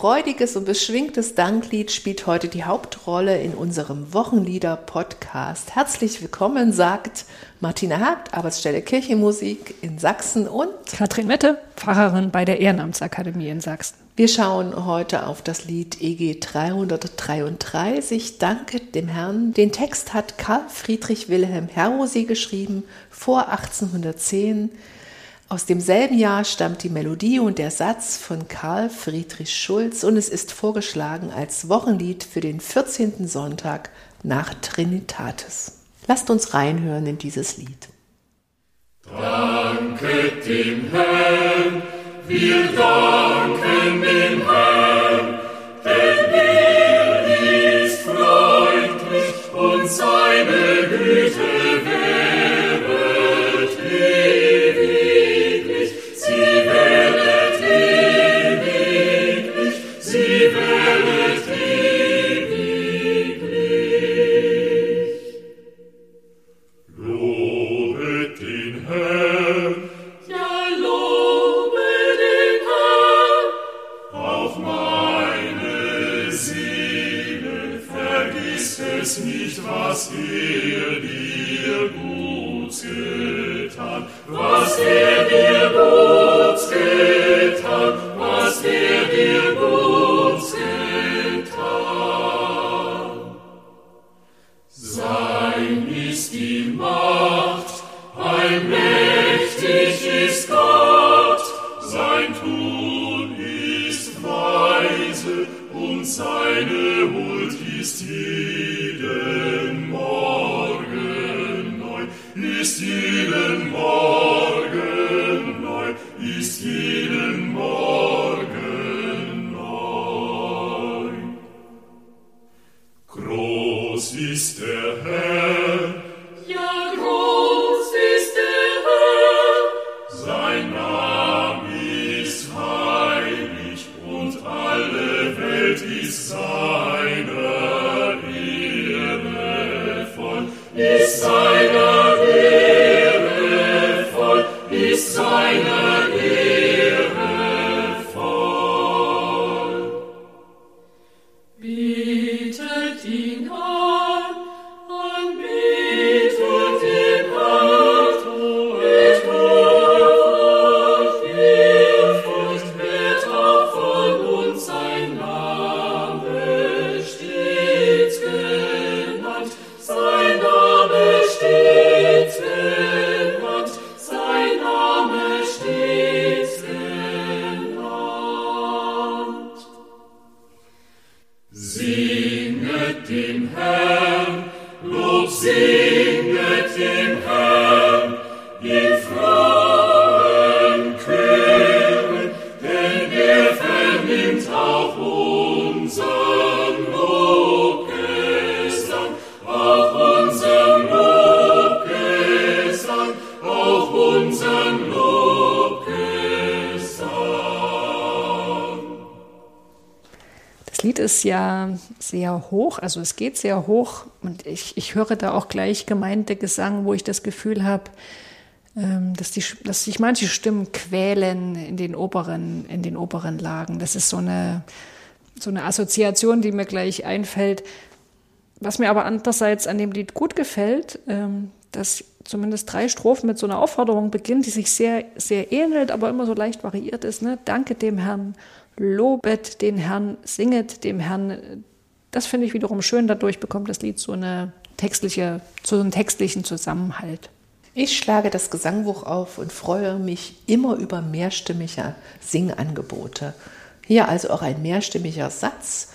freudiges und beschwingtes Danklied spielt heute die Hauptrolle in unserem Wochenlieder-Podcast. Herzlich willkommen, sagt Martina Hagt, Arbeitsstelle Kirchenmusik in Sachsen und Katrin Mette, Pfarrerin bei der Ehrenamtsakademie in Sachsen. Wir schauen heute auf das Lied EG 333, Danke dem Herrn. Den Text hat Karl Friedrich Wilhelm Herosi geschrieben, vor 1810. Aus demselben Jahr stammt die Melodie und der Satz von Karl Friedrich Schulz und es ist vorgeschlagen als Wochenlied für den 14. Sonntag nach Trinitatis. Lasst uns reinhören in dieses Lied. Danke dem Herrn, wir danken dem Herrn, denn er ist freundlich und seine Güte ein ja sehr hoch, also es geht sehr hoch und ich, ich höre da auch gleich gemeinte Gesang, wo ich das Gefühl habe, ähm, dass, die, dass sich manche Stimmen quälen in den oberen, in den oberen Lagen. Das ist so eine, so eine Assoziation, die mir gleich einfällt. Was mir aber andererseits an dem Lied gut gefällt, ähm, dass zumindest drei Strophen mit so einer Aufforderung beginnen, die sich sehr, sehr ähnelt, aber immer so leicht variiert ist. Ne? Danke dem Herrn, lobet den Herrn, singet dem Herrn. Das finde ich wiederum schön. Dadurch bekommt das Lied so eine textliche, so einen textlichen Zusammenhalt. Ich schlage das Gesangbuch auf und freue mich immer über mehrstimmige Singangebote. Hier also auch ein mehrstimmiger Satz.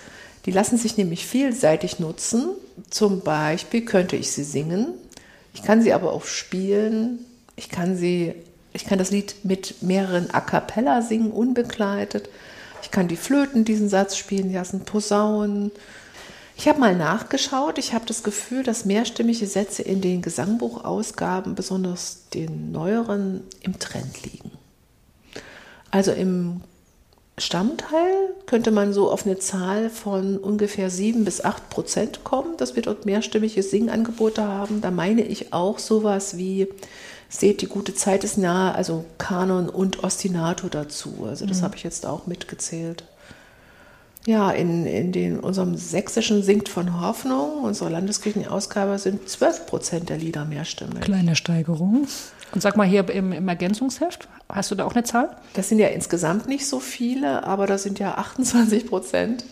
Die lassen sich nämlich vielseitig nutzen. Zum Beispiel könnte ich sie singen, ich kann sie aber auch spielen, ich kann sie, ich kann das Lied mit mehreren A cappella singen, unbegleitet. Ich kann die Flöten diesen Satz spielen lassen, Posaunen. Ich habe mal nachgeschaut. Ich habe das Gefühl, dass mehrstimmige Sätze in den Gesangbuchausgaben, besonders den neueren, im Trend liegen. Also im Stammteil könnte man so auf eine Zahl von ungefähr 7 bis 8 Prozent kommen, dass wir dort mehrstimmige Singangebote haben. Da meine ich auch sowas wie Seht, die gute Zeit ist nahe, also Kanon und Ostinato dazu. Also das mhm. habe ich jetzt auch mitgezählt. Ja, in, in den, unserem sächsischen Singt von Hoffnung, unserer Landeskirchenausgabe, sind 12 Prozent der Lieder mehrstimmig. Kleine Steigerung. Und sag mal hier im, im Ergänzungsheft, hast du da auch eine Zahl? Das sind ja insgesamt nicht so viele, aber das sind ja 28 Prozent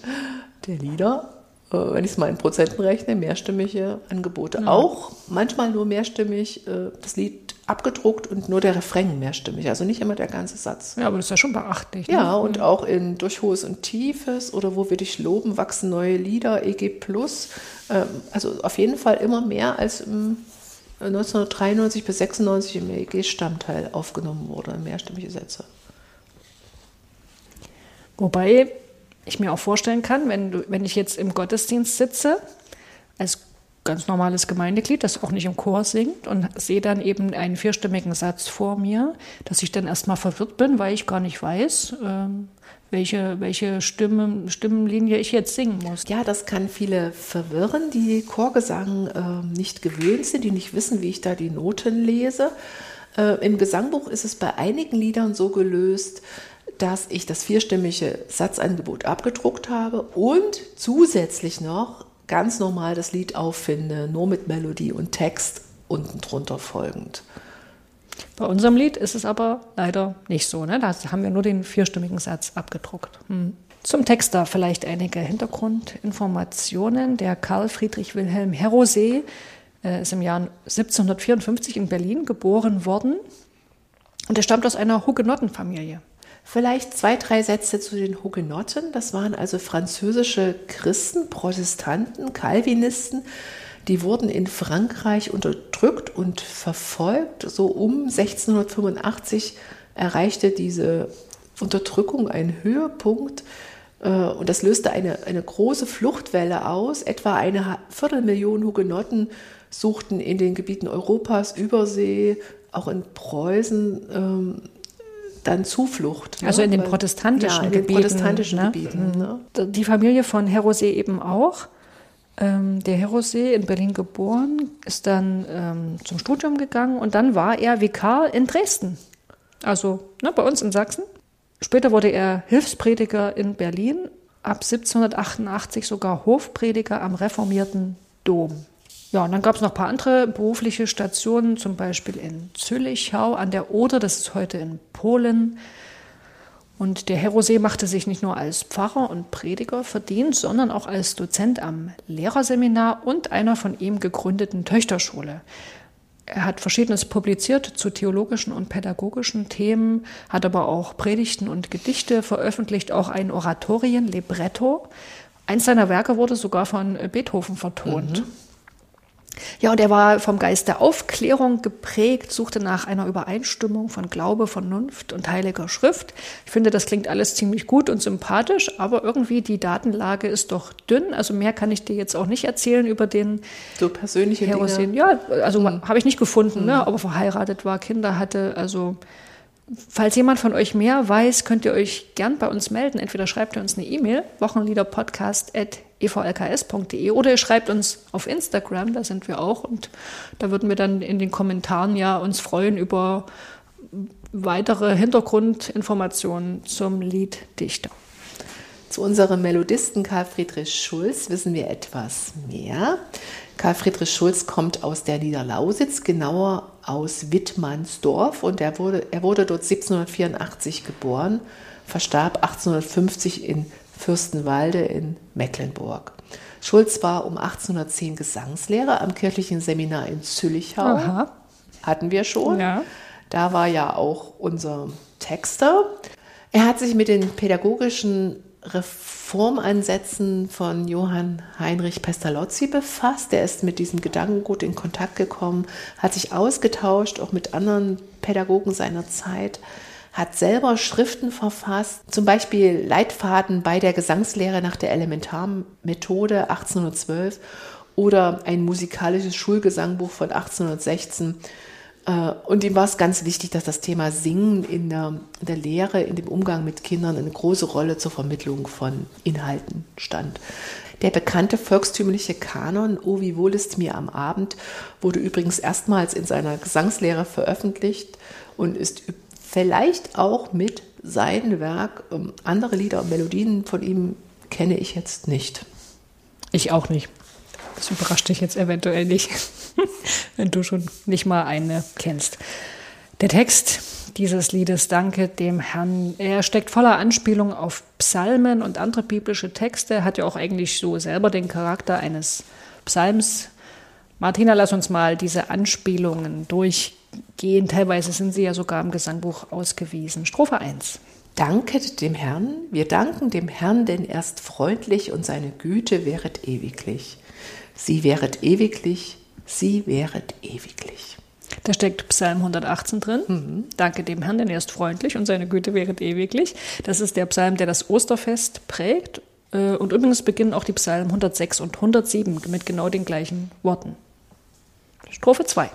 der Lieder, äh, wenn ich es mal in Prozenten rechne, mehrstimmige Angebote. Ja. Auch manchmal nur mehrstimmig äh, das Lied abgedruckt und nur der Refrain mehrstimmig, also nicht immer der ganze Satz. Ja, aber das ist ja schon beachtlich. Ne? Ja, und auch in Durch Hohes und Tiefes oder Wo wir dich loben, wachsen neue Lieder, EG Plus. Ähm, also auf jeden Fall immer mehr als im 1993 bis 96 im EEG-Stammteil aufgenommen wurde, mehrstimmige Sätze. Wobei ich mir auch vorstellen kann, wenn, du, wenn ich jetzt im Gottesdienst sitze, als ganz normales Gemeindeglied, das auch nicht im Chor singt und sehe dann eben einen vierstimmigen Satz vor mir, dass ich dann erstmal verwirrt bin, weil ich gar nicht weiß, ähm, welche, welche Stimme, Stimmenlinie ich jetzt singen muss. Ja, das kann viele verwirren, die Chorgesang äh, nicht gewöhnt sind, die nicht wissen, wie ich da die Noten lese. Äh, Im Gesangbuch ist es bei einigen Liedern so gelöst, dass ich das vierstimmige Satzangebot abgedruckt habe und zusätzlich noch ganz normal das Lied auffinde, nur mit Melodie und Text unten drunter folgend. Bei unserem Lied ist es aber leider nicht so. Ne? Da haben wir nur den vierstimmigen Satz abgedruckt. Hm. Zum Text da vielleicht einige Hintergrundinformationen. Der Karl Friedrich Wilhelm Herosee äh, ist im Jahr 1754 in Berlin geboren worden und er stammt aus einer Hugenottenfamilie. Vielleicht zwei, drei Sätze zu den Hugenotten. Das waren also französische Christen, Protestanten, Calvinisten. Die wurden in Frankreich unterdrückt und verfolgt. So um 1685 erreichte diese Unterdrückung einen Höhepunkt. Äh, und das löste eine, eine große Fluchtwelle aus. Etwa eine Viertelmillion Hugenotten suchten in den Gebieten Europas, Übersee, auch in Preußen ähm, dann Zuflucht. Ne? Also in den protestantischen ja, in den Gebieten. Protestantischen ne? Gebieten ne? Die Familie von Herosee eben auch. Ähm, der Herosee in Berlin geboren, ist dann ähm, zum Studium gegangen und dann war er Vikar in Dresden. Also ne, bei uns in Sachsen. Später wurde er Hilfsprediger in Berlin, ab 1788 sogar Hofprediger am reformierten Dom. Ja, und dann gab es noch ein paar andere berufliche Stationen, zum Beispiel in Züllichau an der Oder, das ist heute in Polen. Und der Herosee machte sich nicht nur als Pfarrer und Prediger verdient, sondern auch als Dozent am Lehrerseminar und einer von ihm gegründeten Töchterschule. Er hat Verschiedenes publiziert zu theologischen und pädagogischen Themen, hat aber auch Predigten und Gedichte veröffentlicht, auch ein Oratorien, Libretto. Eins seiner Werke wurde sogar von Beethoven vertont. Mhm. Ja, und er war vom Geist der Aufklärung geprägt, suchte nach einer Übereinstimmung von Glaube, Vernunft und heiliger Schrift. Ich finde, das klingt alles ziemlich gut und sympathisch, aber irgendwie die Datenlage ist doch dünn. Also mehr kann ich dir jetzt auch nicht erzählen über den so persönliche Herosin. Ja, also mhm. habe ich nicht gefunden, mhm. ne? aber verheiratet war, Kinder hatte, also Falls jemand von euch mehr weiß, könnt ihr euch gern bei uns melden. Entweder schreibt ihr uns eine E-Mail, wochenliederpodcast.evlks.de oder ihr schreibt uns auf Instagram, da sind wir auch. Und da würden wir dann in den Kommentaren ja uns freuen über weitere Hintergrundinformationen zum Lied Dichter. Zu unserem Melodisten Karl Friedrich Schulz wissen wir etwas mehr. Karl Friedrich Schulz kommt aus der Niederlausitz, genauer aus Wittmannsdorf und er wurde, er wurde dort 1784 geboren, verstarb 1850 in Fürstenwalde in Mecklenburg. Schulz war um 1810 Gesangslehrer am kirchlichen Seminar in Züllichau. Aha. Hatten wir schon. Ja. Da war ja auch unser Texter. Er hat sich mit den pädagogischen Reformansätzen von Johann Heinrich Pestalozzi befasst. Er ist mit diesem Gedankengut in Kontakt gekommen, hat sich ausgetauscht, auch mit anderen Pädagogen seiner Zeit, hat selber Schriften verfasst, zum Beispiel Leitfaden bei der Gesangslehre nach der Elementarmethode 1812 oder ein musikalisches Schulgesangbuch von 1816 äh, und ihm war es ganz wichtig, dass das Thema Singen in der, in der, Lehre, in dem Umgang mit Kindern eine große Rolle zur Vermittlung von Inhalten stand. Der bekannte volkstümliche Kanon O wie wohl ist mir am Abend wurde übrigens erstmals in seiner Gesangslehre veröffentlicht und ist vielleicht auch mit seinem Werk ähm, andere Lieder und Melodien von ihm kenne ich jetzt nicht. Ich auch nicht. Das überrascht dich jetzt eventuell nicht, wenn du schon nicht mal eine kennst. Der Text dieses Liedes Danke dem Herrn, er steckt voller Anspielung auf Psalmen und andere biblische Texte, hat ja auch eigentlich so selber den Charakter eines Psalms. Martina, lass uns mal diese Anspielungen durchgehen. Teilweise sind sie ja sogar im Gesangbuch ausgewiesen. Strophe 1. Danket dem Herrn, wir danken dem Herrn, denn er ist freundlich und seine Güte wäret ewiglich. Sie wäret ewiglich, sie wäret ewiglich. Da steckt Psalm 118 drin. Mhm. Danke dem Herrn, denn er ist freundlich und seine Güte wäret ewiglich. Das ist der Psalm, der das Osterfest prägt. Äh, und übrigens beginnen auch die Psalmen 106 und 107 mit genau den gleichen Worten. Strophe 2.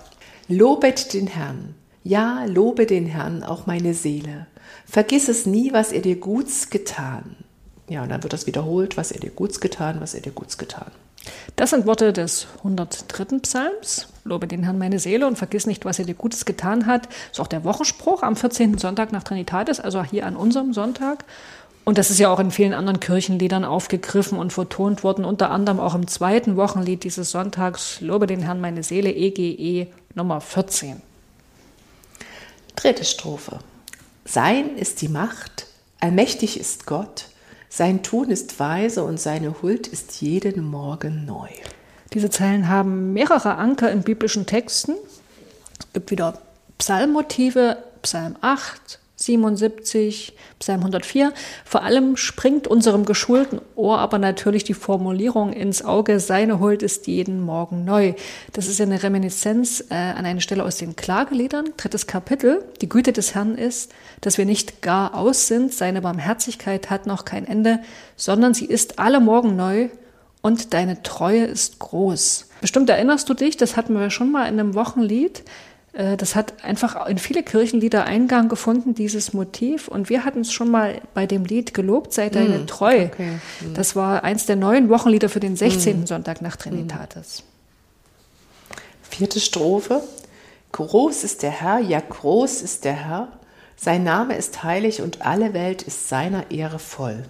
Lobet den Herrn. Ja, lobe den Herrn, auch meine Seele. Vergiss es nie, was er dir Guts getan. Ja, und dann wird das wiederholt, was er dir Guts getan, was er dir Guts getan. Das sind Worte des 103. Psalms. Lobe den Herrn meine Seele und vergiss nicht, was er dir Gutes getan hat. Das ist auch der Wochenspruch am 14. Sonntag nach Trinitatis, also hier an unserem Sonntag. Und das ist ja auch in vielen anderen Kirchenliedern aufgegriffen und vertont worden, unter anderem auch im zweiten Wochenlied dieses Sonntags, Lobe den Herrn meine Seele, EGE Nummer 14. Dritte Strophe. Sein ist die Macht, allmächtig ist Gott, sein Tun ist weise und seine Huld ist jeden Morgen neu. Diese Zeilen haben mehrere Anker in biblischen Texten. Es gibt wieder Psalmmotive, Psalm 8, 77, Psalm 104. Vor allem springt unserem geschulten Ohr aber natürlich die Formulierung ins Auge, seine Huld ist jeden Morgen neu. Das ist ja eine Reminiszenz äh, an eine Stelle aus den Klageliedern, drittes Kapitel. Die Güte des Herrn ist, dass wir nicht gar aus sind, seine Barmherzigkeit hat noch kein Ende, sondern sie ist alle Morgen neu und deine Treue ist groß. Bestimmt erinnerst du dich, das hatten wir schon mal in einem Wochenlied, das hat einfach in viele Kirchenlieder Eingang gefunden, dieses Motiv. Und wir hatten es schon mal bei dem Lied Gelobt sei deine mm, Treu. Okay. Mm. Das war eins der neuen Wochenlieder für den 16. Mm. Sonntag nach Trinitatis. Vierte Strophe. Groß ist der Herr, ja groß ist der Herr. Sein Name ist heilig und alle Welt ist seiner Ehre voll.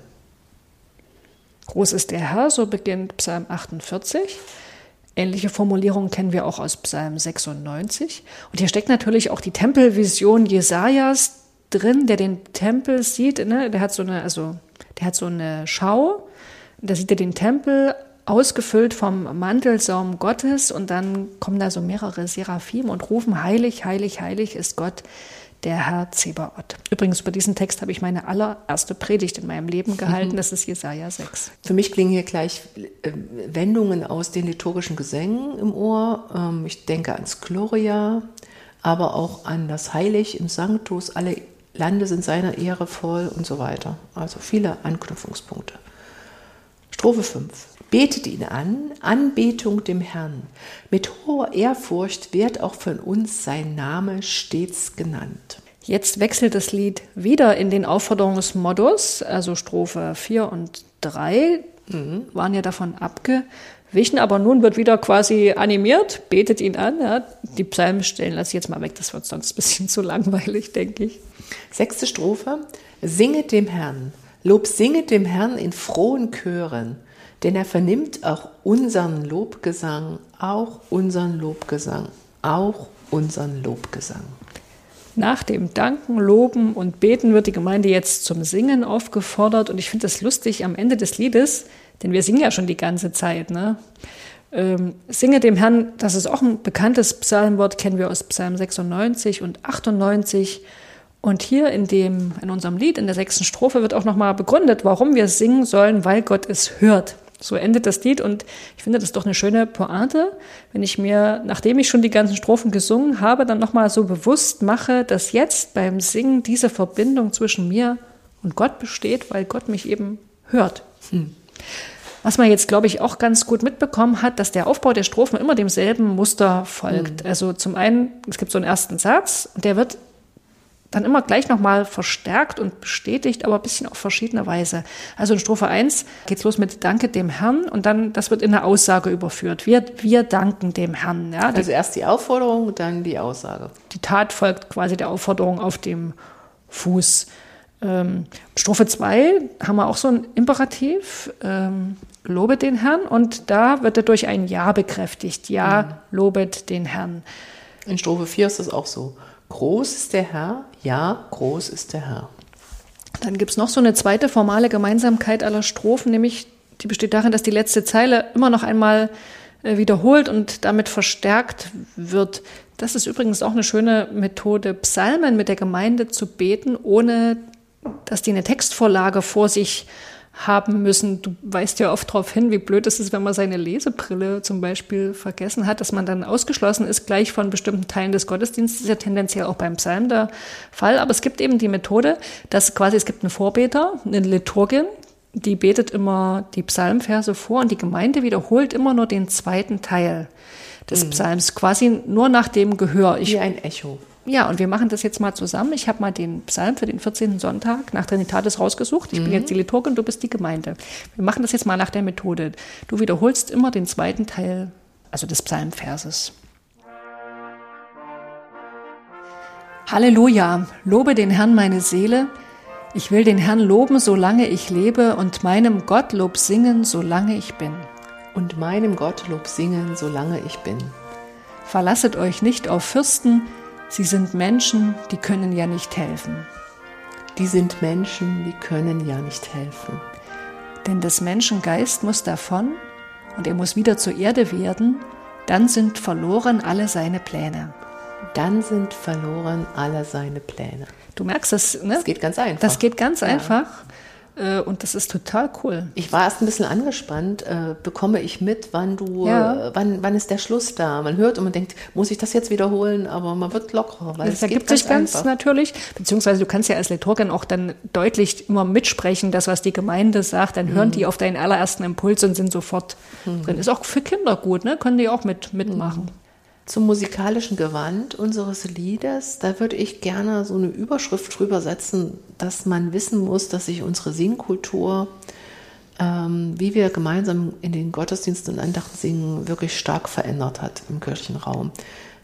Groß ist der Herr, so beginnt Psalm 48. Ähnliche Formulierungen kennen wir auch aus Psalm 96. Und hier steckt natürlich auch die Tempelvision Jesajas drin, der den Tempel sieht. Ne? Der hat so eine, also, der hat so eine Schau. Da sieht er den Tempel ausgefüllt vom Mantelsaum Gottes und dann kommen da so mehrere Seraphim und rufen, heilig, heilig, heilig ist Gott, der Herr Zebaoth. Übrigens, über diesen Text habe ich meine allererste Predigt in meinem Leben gehalten. Mhm. Das ist Jesaja 6. Für mich klingen hier gleich äh, Wendungen aus den liturgischen Gesängen im Ohr. Ähm, ich denke ans Gloria, aber auch an das Heilig im Sanctus. Alle Lande sind seiner Ehre voll und so weiter. Also viele Anknüpfungspunkte. Strophe 5. Betet ihn an, Anbetung dem Herrn. Mit hoher Ehrfurcht wird auch von uns sein Name stets genannt. Jetzt wechselt das Lied wieder in den Aufforderungsmodus, also Strophe 4 und 3 mhm. waren ja davon abgewichen, aber nun wird wieder quasi animiert, betet ihn an. Ja. Die Psalmen stellen lasse ich jetzt mal weg, das wird sonst ein bisschen zu langweilig, denke ich. Sechste Strophe, singet dem Herrn, Lob singet dem Herrn in frohen Chören denn er vernimmt auch unseren Lobgesang, auch unseren Lobgesang, auch unseren Lobgesang. Nach dem Danken, Loben und Beten wird die Gemeinde jetzt zum Singen aufgefordert. Und ich finde das lustig am Ende des Liedes, denn wir singen ja schon die ganze Zeit. Ne? Ähm, Singe dem Herrn, das ist auch ein bekanntes Psalmwort, kennen wir aus Psalm 96 und 98. Und hier in, dem, in unserem Lied, in der sechsten Strophe, wird auch nochmal begründet, warum wir singen sollen, weil Gott es hört. So endet das Lied und ich finde das doch eine schöne Pointe, wenn ich mir, nachdem ich schon die ganzen Strophen gesungen habe, dann nochmal so bewusst mache, dass jetzt beim Singen diese Verbindung zwischen mir und Gott besteht, weil Gott mich eben hört. Hm. Was man jetzt, glaube ich, auch ganz gut mitbekommen hat, dass der Aufbau der Strophen immer demselben Muster folgt. Mhm. Also zum einen, es gibt so einen ersten Satz und der wird dann immer gleich nochmal verstärkt und bestätigt, aber ein bisschen auf verschiedene Weise. Also in Strophe 1 geht's los mit Danke dem Herrn und dann, das wird in eine Aussage überführt. Wir, wir danken dem Herrn. Ja. Also erst die Aufforderung, dann die Aussage. Die Tat folgt quasi der Aufforderung auf dem Fuß. Ähm, Strophe 2 haben wir auch so ein Imperativ, ähm, lobet den Herrn und da wird er durch ein Ja bekräftigt. Ja, mhm. lobet den Herrn. In Strophe 4 ist es auch so. Groß ist der Herr, ja, groß ist der Herr. Dann gibt es noch so eine zweite formale Gemeinsamkeit aller Strophen, nämlich die besteht darin, dass die letzte Zeile immer noch einmal äh, wiederholt und damit verstärkt wird. Das ist übrigens auch eine schöne Methode, Psalmen mit der Gemeinde zu beten, ohne dass die eine Textvorlage vor sich haben müssen. Du weißt ja oft darauf hin, wie blöd es ist, wenn man seine Lesebrille zum Beispiel vergessen hat, dass man dann ausgeschlossen ist gleich von bestimmten Teilen des Gottesdienstes. Das ist ja tendenziell auch beim Psalm der Fall. Aber es gibt eben die Methode, dass quasi es gibt einen Vorbeter, eine Liturgin, die betet immer die Psalmverse vor und die Gemeinde wiederholt immer nur den zweiten Teil des mhm. Psalms, quasi nur nach dem Gehör. Ich, Wie ein Echo. Ja, und wir machen das jetzt mal zusammen. Ich habe mal den Psalm für den 14. Sonntag nach Trinitatis rausgesucht. Ich mhm. bin jetzt die Liturgin, du bist die Gemeinde. Wir machen das jetzt mal nach der Methode. Du wiederholst immer den zweiten Teil, also des Psalmverses. Halleluja, lobe den Herrn meine Seele. Ich will den Herrn loben, solange ich lebe, und meinem Gott Lob singen, solange ich bin. Und meinem Gott Lob singen, solange ich bin. Verlasset euch nicht auf Fürsten, Sie sind Menschen, die können ja nicht helfen. Die sind Menschen, die können ja nicht helfen. Denn des Menschen Geist muss davon und er muss wieder zur Erde werden, dann sind verloren alle seine Pläne. Dann sind verloren alle seine Pläne. Du merkst das, ne? Das geht ganz einfach. Das geht ganz ja. einfach. Äh, und das ist total cool. Ich war erst ein bisschen angespannt. Äh, bekomme ich mit, wann du, ja. Äh, wann, wann ist der Schluss da? Man hört und man denkt, muss ich das jetzt wiederholen? Aber man wird lockerer. Weil das ergibt sich ganz einfach. natürlich. Beziehungsweise du kannst ja als Liturgin auch dann deutlich immer mitsprechen, das, was die Gemeinde sagt. Dann hören mhm. die auf deinen allerersten Impuls und sind sofort mhm. drin. Ist auch für Kinder gut, ne? Können die auch mit, mitmachen. Mhm zum musikalischen Gewand unseres Liedes, da würde ich gerne so eine Überschrift drüber setzen, dass man wissen muss, dass sich unsere Singkultur, ähm, wie wir gemeinsam in den Gottesdiensten und Andachten singen, wirklich stark verändert hat im Kirchenraum.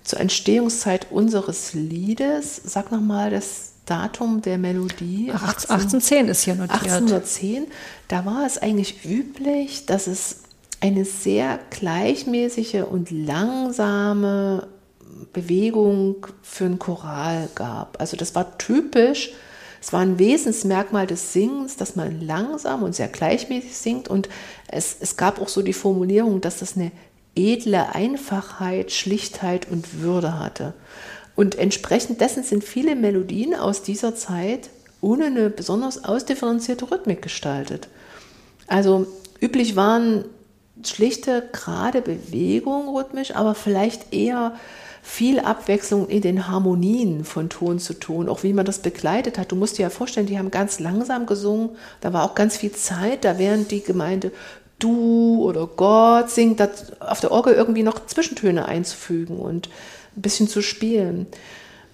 Zur Entstehungszeit unseres Liedes, sag nochmal das Datum der Melodie. 18, 1810 ist hier notiert. 1810, da war es eigentlich üblich, dass es eine sehr gleichmäßige und langsame Bewegung für ein Choral gab. Also das war typisch, es war ein Wesensmerkmal des Singens, dass man langsam und sehr gleichmäßig singt und es, es gab auch so die Formulierung, dass das eine edle Einfachheit, Schlichtheit und Würde hatte. Und entsprechend dessen sind viele Melodien aus dieser Zeit ohne eine besonders ausdifferenzierte Rhythmik gestaltet. Also üblich waren schlichte, gerade Bewegung rhythmisch, aber vielleicht eher viel Abwechslung in den Harmonien von Ton zu Ton, auch wie man das begleitet hat. Du musst dir ja vorstellen, die haben ganz langsam gesungen, da war auch ganz viel Zeit, da während die Gemeinde du oder Gott singt, auf der Orgel irgendwie noch Zwischentöne einzufügen und ein bisschen zu spielen.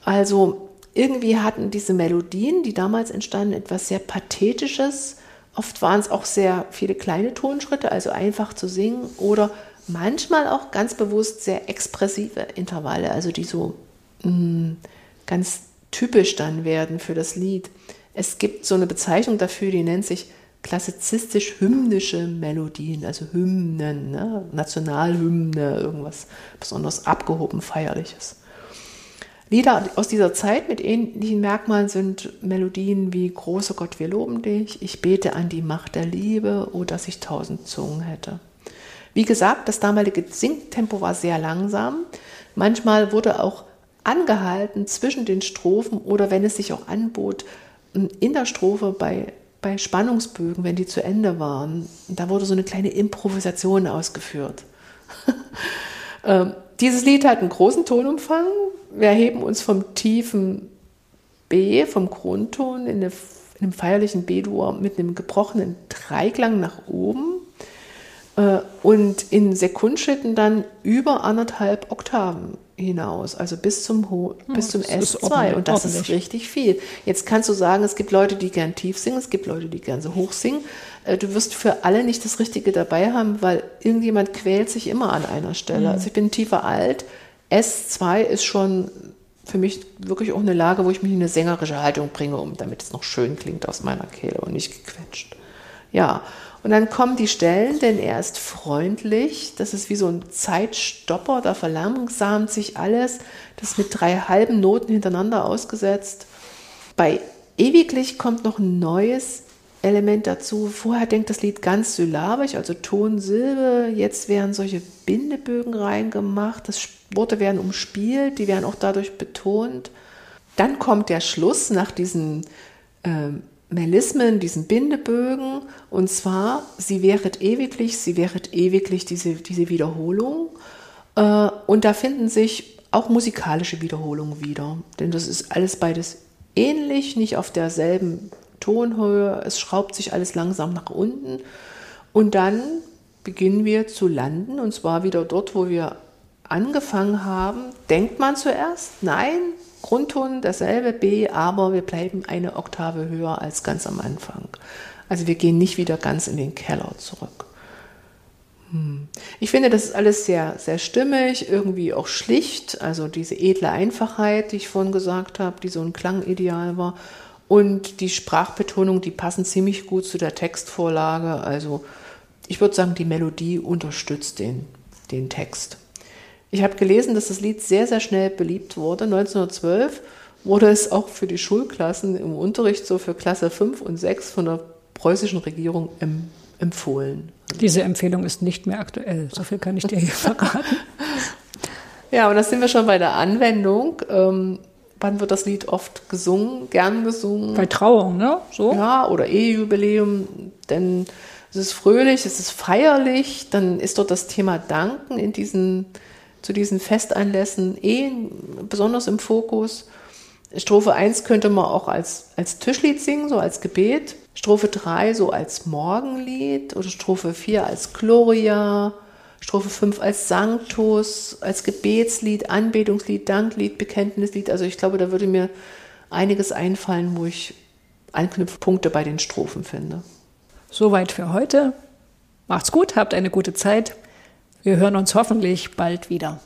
Also irgendwie hatten diese Melodien, die damals entstanden, etwas sehr Pathetisches, Oft waren es auch sehr viele kleine Tonschritte, also einfach zu singen oder manchmal auch ganz bewusst sehr expressive Intervalle, also die so mh, mm, ganz typisch dann werden für das Lied. Es gibt so eine Bezeichnung dafür, die nennt sich klassizistisch-hymnische Melodien, also Hymnen, ne? Nationalhymne, irgendwas besonders abgehoben Feierliches. Lieder aus dieser Zeit mit ähnlichen Merkmalen sind Melodien wie Großer Gott, wir loben dich, ich bete an die Macht der Liebe, oh, dass ich tausend Zungen hätte. Wie gesagt, das damalige Singtempo war sehr langsam. Manchmal wurde auch angehalten zwischen den Strophen oder wenn es sich auch anbot, in der Strophe bei, bei Spannungsbögen, wenn die zu Ende waren, da wurde so eine kleine Improvisation ausgeführt. ähm, dieses Lied hat einen großen Tonumfang. Wir erheben uns vom tiefen B, vom Grundton in, eine, in einem feierlichen B-Dur mit einem gebrochenen Dreiklang nach oben äh, und in Sekundschritten dann über anderthalb Oktaven hinaus, also bis zum, Ho ja, bis zum S2 und das ordentlich. ist richtig viel. Jetzt kannst du sagen, es gibt Leute, die gern tief singen, es gibt Leute, die gern so hoch singen. Äh, du wirst für alle nicht das Richtige dabei haben, weil irgendjemand quält sich immer an einer Stelle. Mhm. Also ich bin tiefer alt, S2 ist schon für mich wirklich auch eine Lage, wo ich mich in eine sängerische Haltung bringe, um damit es noch schön klingt aus meiner Kehle und nicht gequetscht. Ja, und dann kommen die Stellen, denn er ist freundlich. Das ist wie so ein Zeitstopper, da verlangsamt sich alles. Das ist mit drei halben Noten hintereinander ausgesetzt. Bei Ewiglich kommt noch ein neues Element dazu. Vorher denkt das Lied ganz syllabisch, also Ton, Silbe. Jetzt werden solche Bindebögen reingemacht. Das Worte werden umspielt, die werden auch dadurch betont. Dann kommt der Schluss nach diesen äh, Melismen, diesen Bindebögen. Und zwar, sie wäret ewiglich, sie wäret ewiglich, diese, diese Wiederholung. Äh, und da finden sich auch musikalische Wiederholungen wieder. Denn das ist alles beides ähnlich, nicht auf derselben Tonhöhe. Es schraubt sich alles langsam nach unten. Und dann beginnen wir zu landen, und zwar wieder dort, wo wir angefangen haben. Denkt man zuerst, nein, Grundton dasselbe B, aber wir bleiben eine Oktave höher als ganz am Anfang. Also wir gehen nicht wieder ganz in den Keller zurück. Hm. Ich finde, das ist alles sehr, sehr stimmig, irgendwie auch schlicht. Also diese edle Einfachheit, die ich vorhin gesagt habe, die so ein Klangideal war. Und die Sprachbetonung, die passen ziemlich gut zu der Textvorlage. Also ich würde sagen, die Melodie unterstützt den, den Text. Ich habe gelesen, dass das Lied sehr, sehr schnell beliebt wurde. 1912 wurde es auch für die Schulklassen im Unterricht so für Klasse 5 und 6 von der preußischen Regierung empfohlen. Diese Empfehlung ist nicht mehr aktuell. So viel kann ich dir hier verraten. ja, und da sind wir schon bei der Anwendung. Wann wird das Lied oft gesungen, gern gesungen? Bei Trauung, ne? So? Ja, oder Ehejubiläum. Denn es ist fröhlich, es ist feierlich. Dann ist dort das Thema Danken in diesen, zu diesen Festanlässen eh besonders im Fokus. Strophe 1 könnte man auch als, als Tischlied singen, so als Gebet. Strophe 3 so als Morgenlied oder Strophe 4 als Gloria, Strophe 5 als Sanctus, als Gebetslied, Anbetungslied, Danklied, Bekenntnislied. Also ich glaube, da würde mir einiges einfallen, wo ich Anknüpfpunkte bei den Strophen finde. Soweit für heute. Macht's gut, habt eine gute Zeit. Wir hören uns hoffentlich bald wieder.